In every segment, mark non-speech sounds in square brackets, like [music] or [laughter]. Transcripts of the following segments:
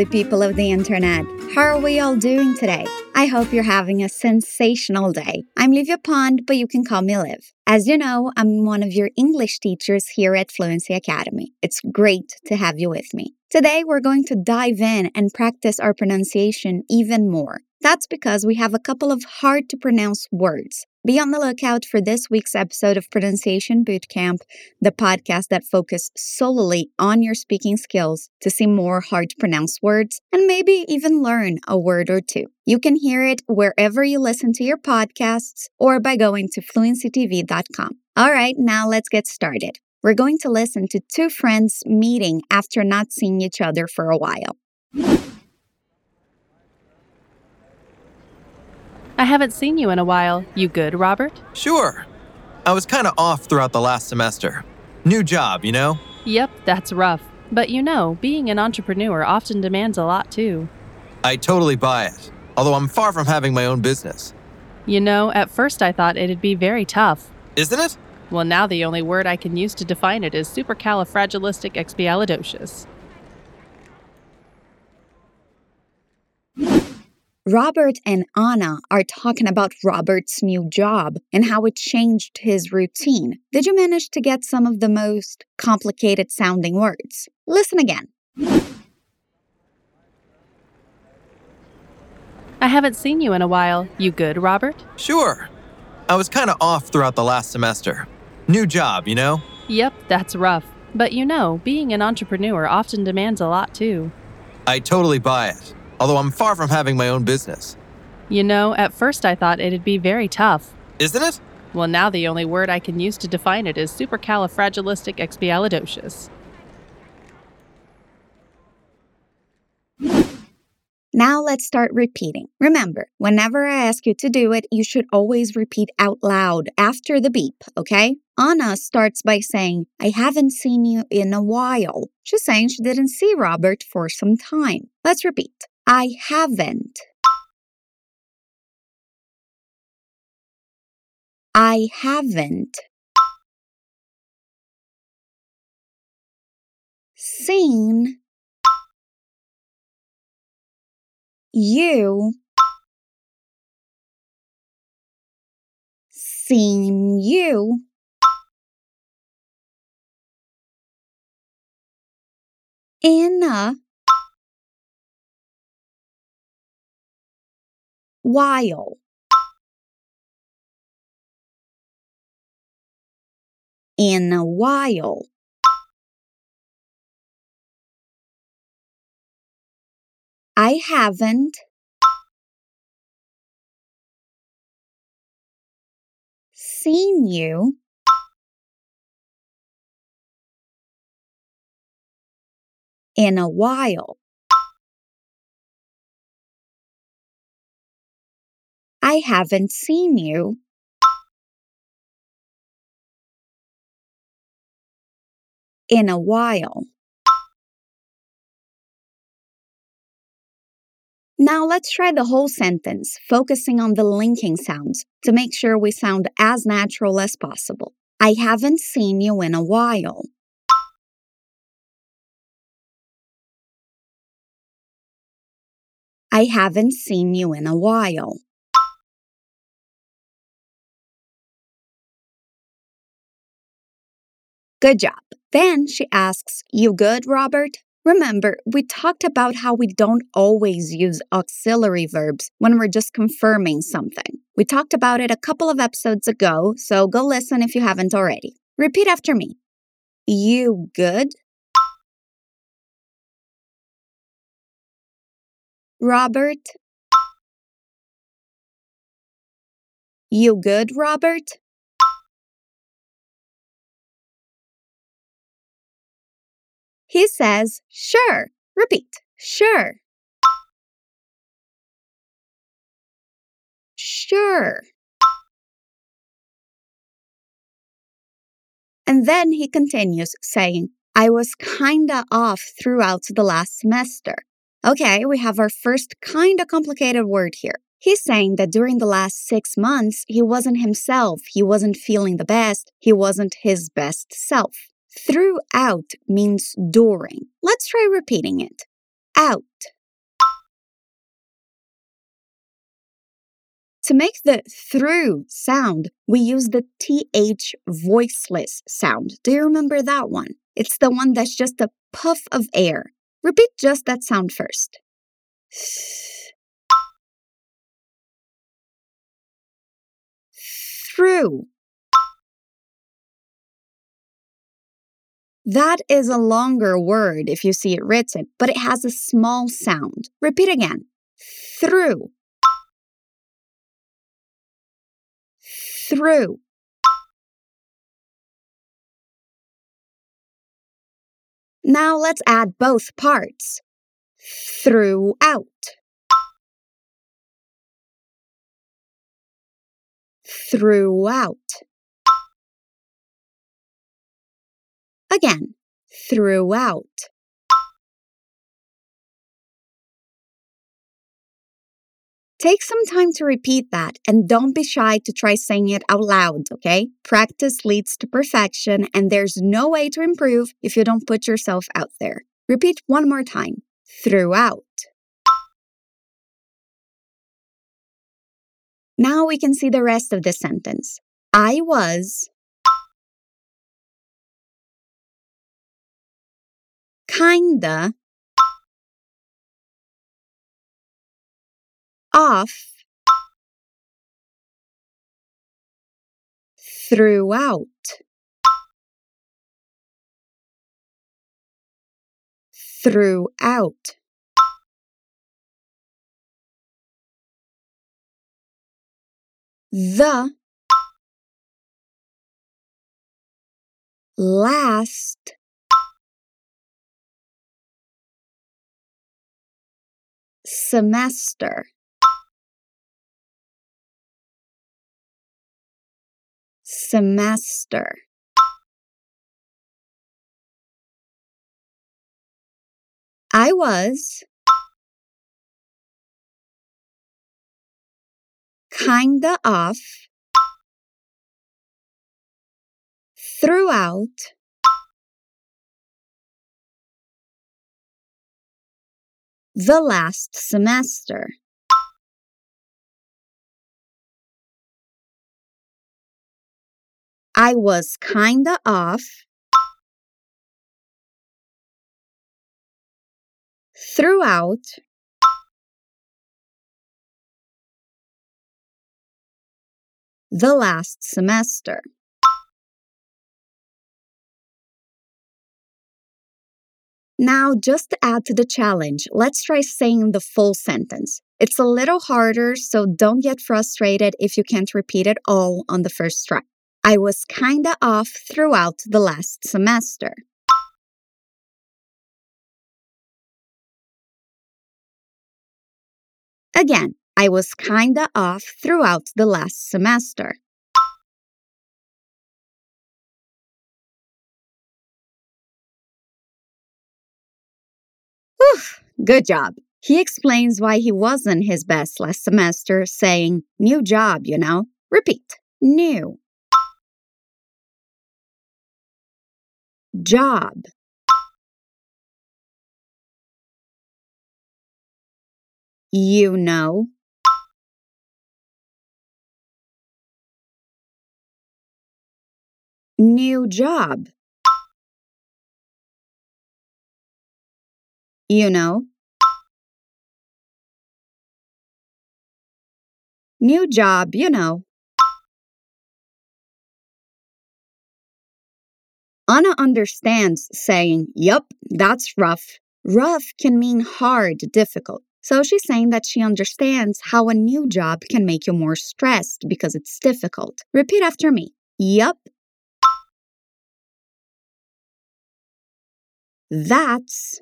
lovely people of the internet. How are we all doing today? I hope you're having a sensational day. I'm Livia Pond, but you can call me Liv. As you know, I'm one of your English teachers here at Fluency Academy. It's great to have you with me. Today, we're going to dive in and practice our pronunciation even more. That's because we have a couple of hard to pronounce words. Be on the lookout for this week's episode of Pronunciation Bootcamp, the podcast that focuses solely on your speaking skills to see more hard to pronounce words and maybe even learn a word or two. You can hear it wherever you listen to your podcasts or by going to fluencytv.com. All right, now let's get started. We're going to listen to two friends meeting after not seeing each other for a while. I haven't seen you in a while. You good, Robert? Sure. I was kind of off throughout the last semester. New job, you know? Yep, that's rough. But you know, being an entrepreneur often demands a lot too. I totally buy it, although I'm far from having my own business. You know, at first I thought it'd be very tough. Isn't it? Well, now the only word I can use to define it is supercalifragilisticexpialidocious. Robert and Anna are talking about Robert's new job and how it changed his routine. Did you manage to get some of the most complicated sounding words? Listen again. I haven't seen you in a while. You good, Robert? Sure. I was kind of off throughout the last semester. New job, you know? Yep, that's rough. But you know, being an entrepreneur often demands a lot too. I totally buy it although I'm far from having my own business. You know, at first I thought it'd be very tough. Isn't it? Well, now the only word I can use to define it is supercalifragilisticexpialidocious. Now let's start repeating. Remember, whenever I ask you to do it, you should always repeat out loud after the beep, okay? Anna starts by saying, I haven't seen you in a while. She's saying she didn't see Robert for some time. Let's repeat. I haven't. I haven't. Seen. You. Seen you. In a while. In a while. I haven't. Seen you. In a while. I haven't seen you in a while. Now let's try the whole sentence, focusing on the linking sounds to make sure we sound as natural as possible. I haven't seen you in a while. I haven't seen you in a while. Good job. Then she asks, You good, Robert? Remember, we talked about how we don't always use auxiliary verbs when we're just confirming something. We talked about it a couple of episodes ago, so go listen if you haven't already. Repeat after me. You good? Robert? You good, Robert? He says, sure. Repeat, sure. Sure. And then he continues saying, I was kinda off throughout the last semester. Okay, we have our first kinda complicated word here. He's saying that during the last six months, he wasn't himself, he wasn't feeling the best, he wasn't his best self. Throughout means during. Let's try repeating it. out. To make the through sound, we use the TH voiceless sound. Do you remember that one? It's the one that's just a puff of air. Repeat just that sound first. Through. That is a longer word if you see it written, but it has a small sound. Repeat again. Through. Through. Now let's add both parts. Throughout. Throughout. Again, throughout. Take some time to repeat that and don't be shy to try saying it out loud, okay? Practice leads to perfection, and there's no way to improve if you don't put yourself out there. Repeat one more time throughout. Now we can see the rest of the sentence. I was kinda off throughout. Throughout. The last semester. Semester. I was kinda off throughout the last semester. I was kinda off throughout the last semester. Now, just add to the challenge, let's try saying the full sentence. It's a little harder, so don't get frustrated if you can't repeat it all on the first try. I was kinda off throughout the last semester. Again, I was kinda off throughout the last semester. Good job. He explains why he wasn't his best last semester, saying, New job, you know. Repeat. New. Job. You know. New job. You know. New job, you know. Anna understands saying, Yup, that's rough. Rough can mean hard, difficult. So she's saying that she understands how a new job can make you more stressed because it's difficult. Repeat after me. Yup. That's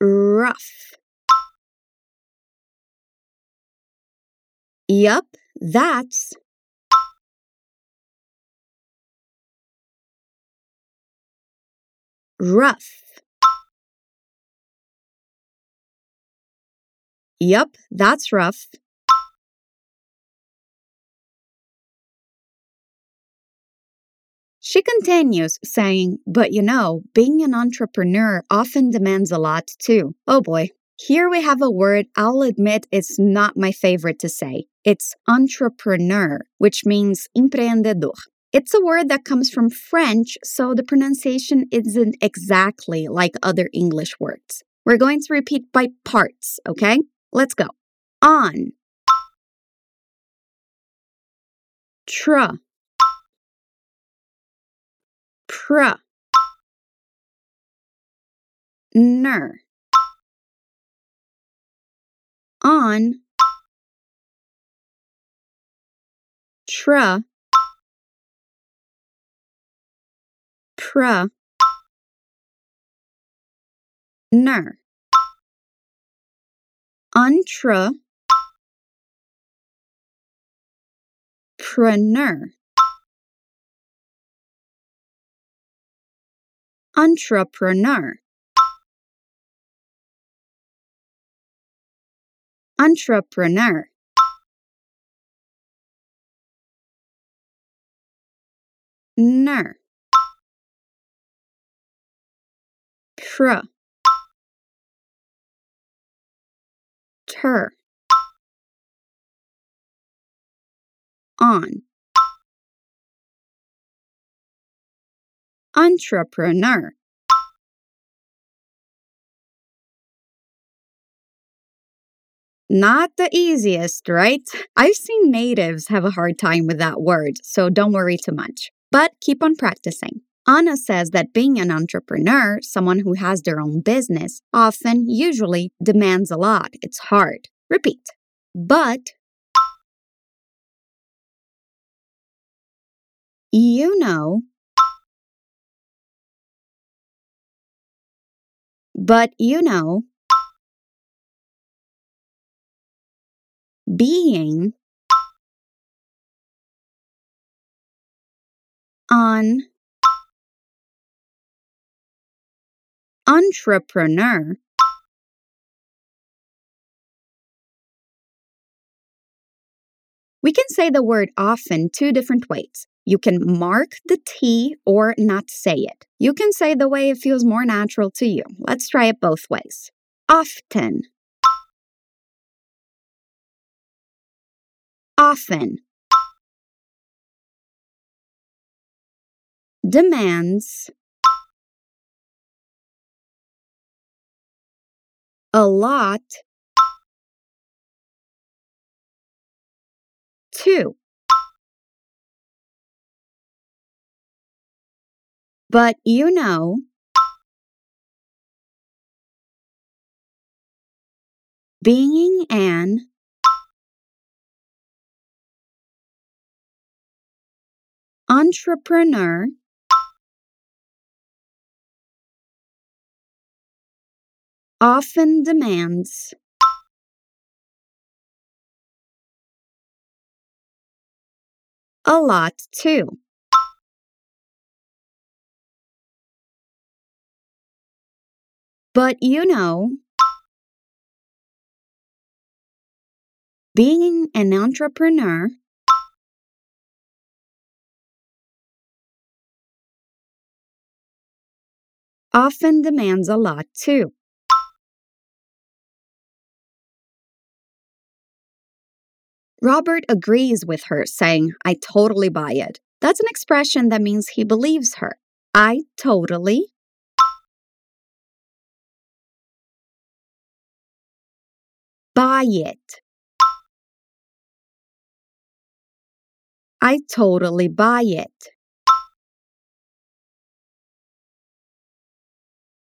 rough. Yup, that's rough. Yup, that's rough. She continues, saying, But you know, being an entrepreneur often demands a lot too. Oh boy. Here we have a word I'll admit it's not my favorite to say. It's entrepreneur, which means empreendedor. It's a word that comes from French, so the pronunciation isn't exactly like other English words. We're going to repeat by parts, okay? Let's go. On. Tra. Pr. Ner. On. Tra. Pr. Ner. Untra. Preneur. Entrepreneur. Entrepreneur. Ner. Pr. Ter. On. Entrepreneur. Not the easiest, right? I've seen natives have a hard time with that word, so don't worry too much. But keep on practicing. Anna says that being an entrepreneur, someone who has their own business, often, usually, demands a lot. It's hard. Repeat. But you know, but you know, being on entrepreneur We can say the word often two different ways. You can mark the T or not say it. You can say the way it feels more natural to you. Let's try it both ways. Often. Often. Demands. A lot. Two. But you know, being an entrepreneur often demands a lot too. But you know, being an entrepreneur often demands a lot too. Robert agrees with her, saying, I totally buy it. That's an expression that means he believes her. I totally buy it. I totally buy it.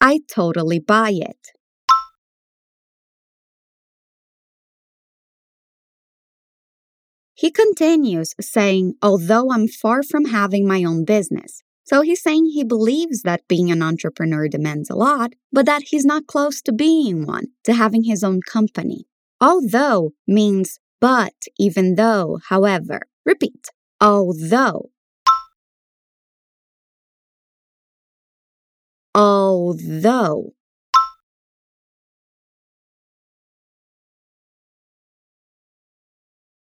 I totally buy it. He continues saying, although I'm far from having my own business. So he's saying he believes that being an entrepreneur demands a lot, but that he's not close to being one, to having his own company. Although means but, even though, however. Repeat. Although. Although.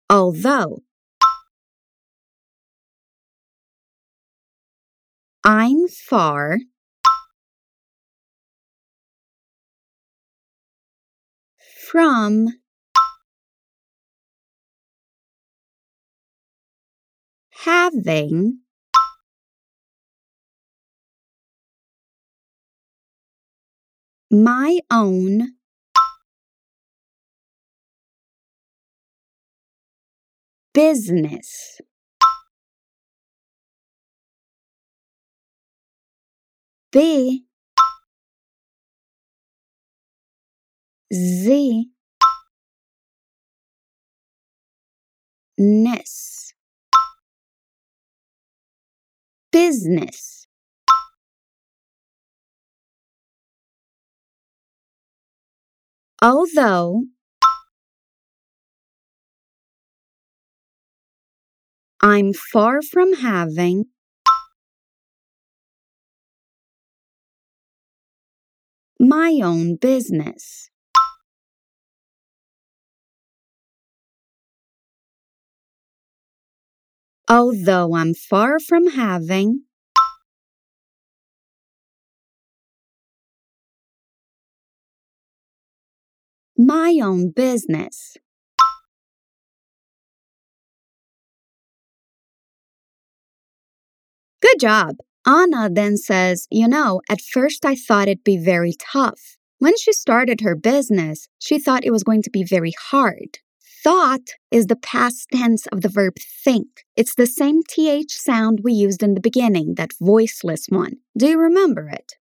Although. I'm far. From. Having. My own. Business. B Z ness business. Although I'm far from having my own business. Although I'm far from having my own business. Good job. Anna then says, You know, at first I thought it'd be very tough. When she started her business, she thought it was going to be very hard. Thought is the past tense of the verb think. It's the same TH sound we used in the beginning, that voiceless one. Do you remember it?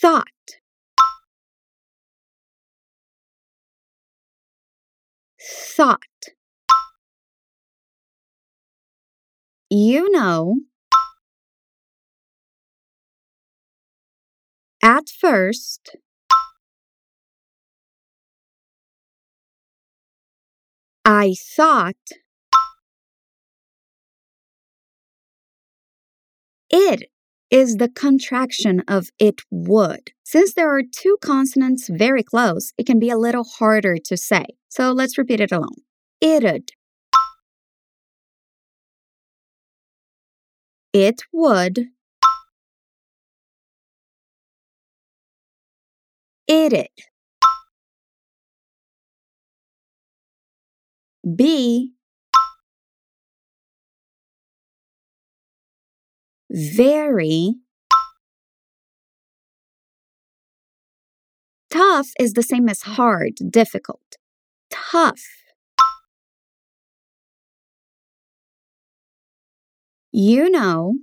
Thought. Thought. You know, at first, I thought. It is the contraction of it would. Since there are two consonants very close, it can be a little harder to say. So let's repeat it alone. It'd. It would. It'd. Be very tough is the same as hard, difficult. Tough. You know,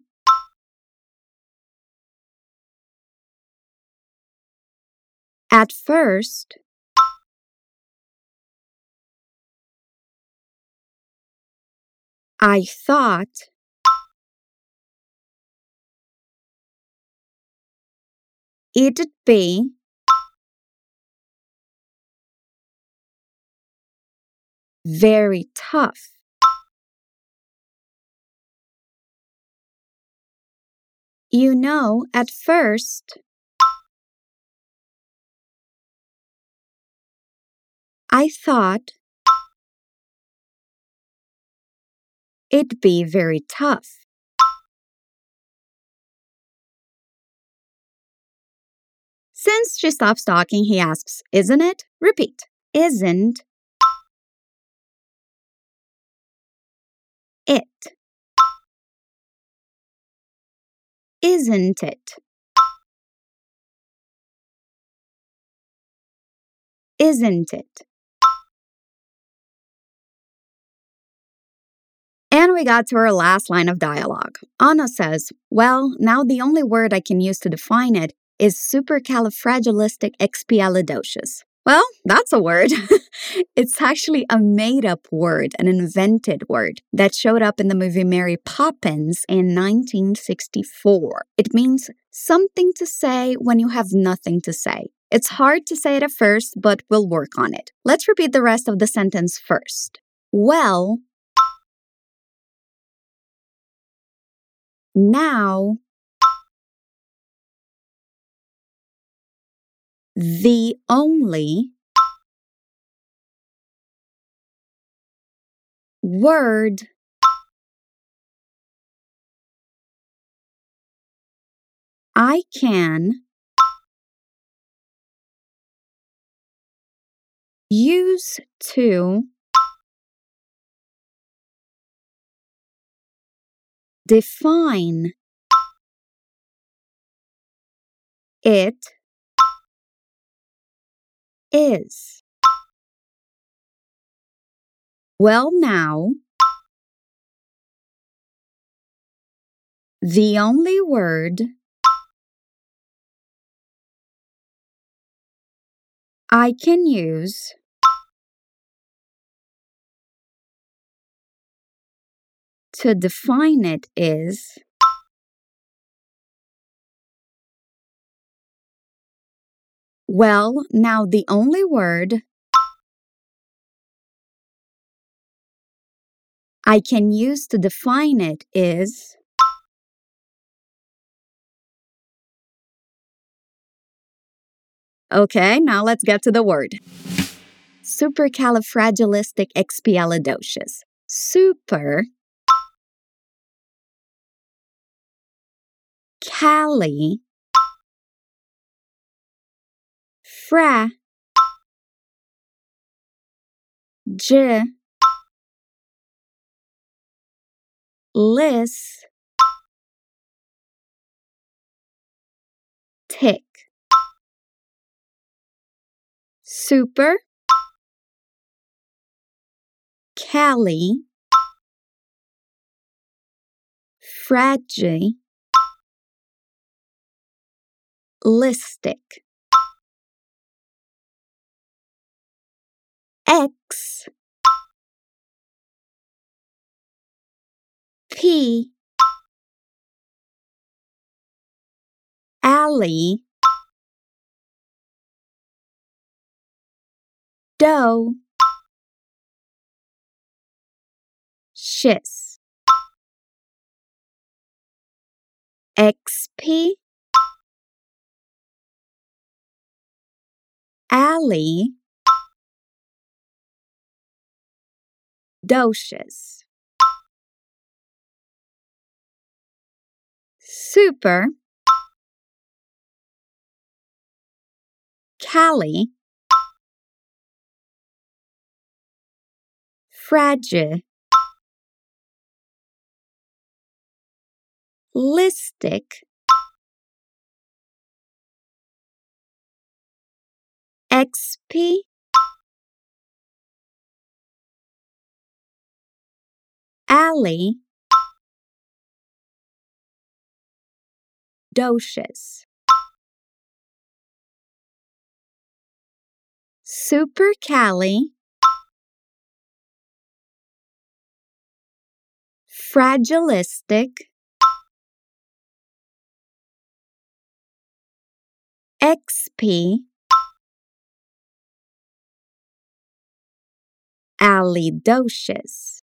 at first, I thought it'd be very tough. You know, at first, I thought it'd be very tough. Since she stops talking, he asks, Isn't it? Repeat. Isn't it? Isn't it? Isn't it? And we got to our last line of dialogue. Anna says, Well, now the only word I can use to define it is supercalifragilisticexpialidocious. Well, that's a word. [laughs] it's actually a made up word, an invented word that showed up in the movie Mary Poppins in 1964. It means something to say when you have nothing to say. It's hard to say it at first, but we'll work on it. Let's repeat the rest of the sentence first. Well, now the only word I can use to define it is. Well, now, the only word I can use to define it is well, now the only word I can use to define it is Okay, now let's get to the word. Supercalifragilisticexpialidocious. Super cali fra. J. Lis tick. Super. Cali. Fragi listic x p alley dough shis xp alley docious super. Cali. Fragile. Listic. XP alley. Docious supercali fragilistic. XP allidocious.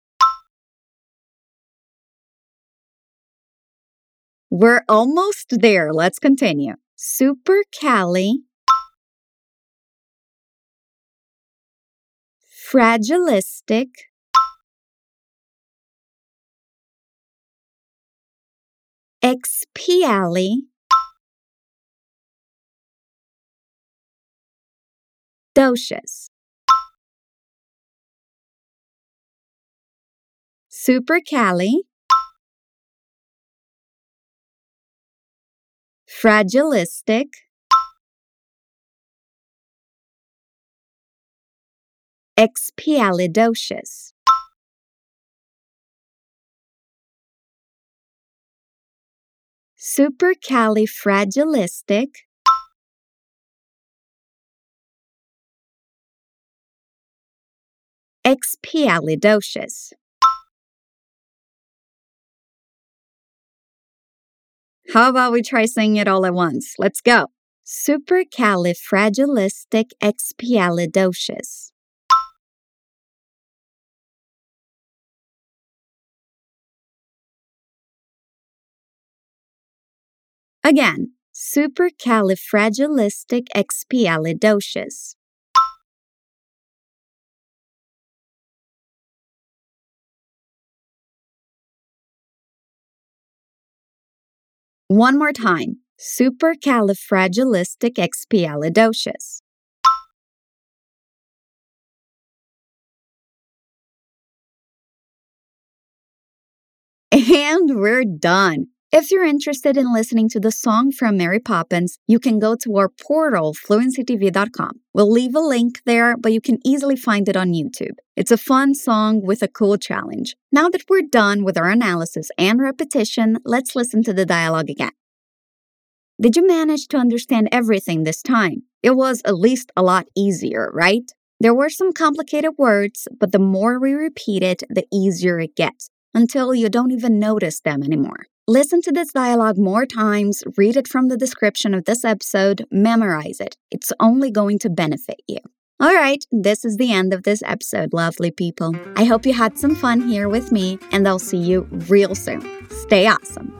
We're almost there. Let's continue. Supercali fragilistic. Expiali docious. Supercali fragilistic. Expialidocious. Supercalifragilistic. Expialidocious How about we try saying it all at once? Let's go. Supercalifragilisticexpialidocious. Again, supercalifragilisticexpialidocious. One more time supercalifragilisticexpialidocious. And we're done. If you're interested in listening to the song from Mary Poppins, you can go to our portal, fluencytv.com. We'll leave a link there, but you can easily find it on YouTube. It's a fun song with a cool challenge. Now that we're done with our analysis and repetition, let's listen to the dialogue again. Did you manage to understand everything this time? It was at least a lot easier, right? There were some complicated words, but the more we repeat it, the easier it gets, until you don't even notice them anymore. Listen to this dialogue more times, read it from the description of this episode, memorize it. It's only going to benefit you. All right, this is the end of this episode, lovely people. I hope you had some fun here with me, and I'll see you real soon. Stay awesome.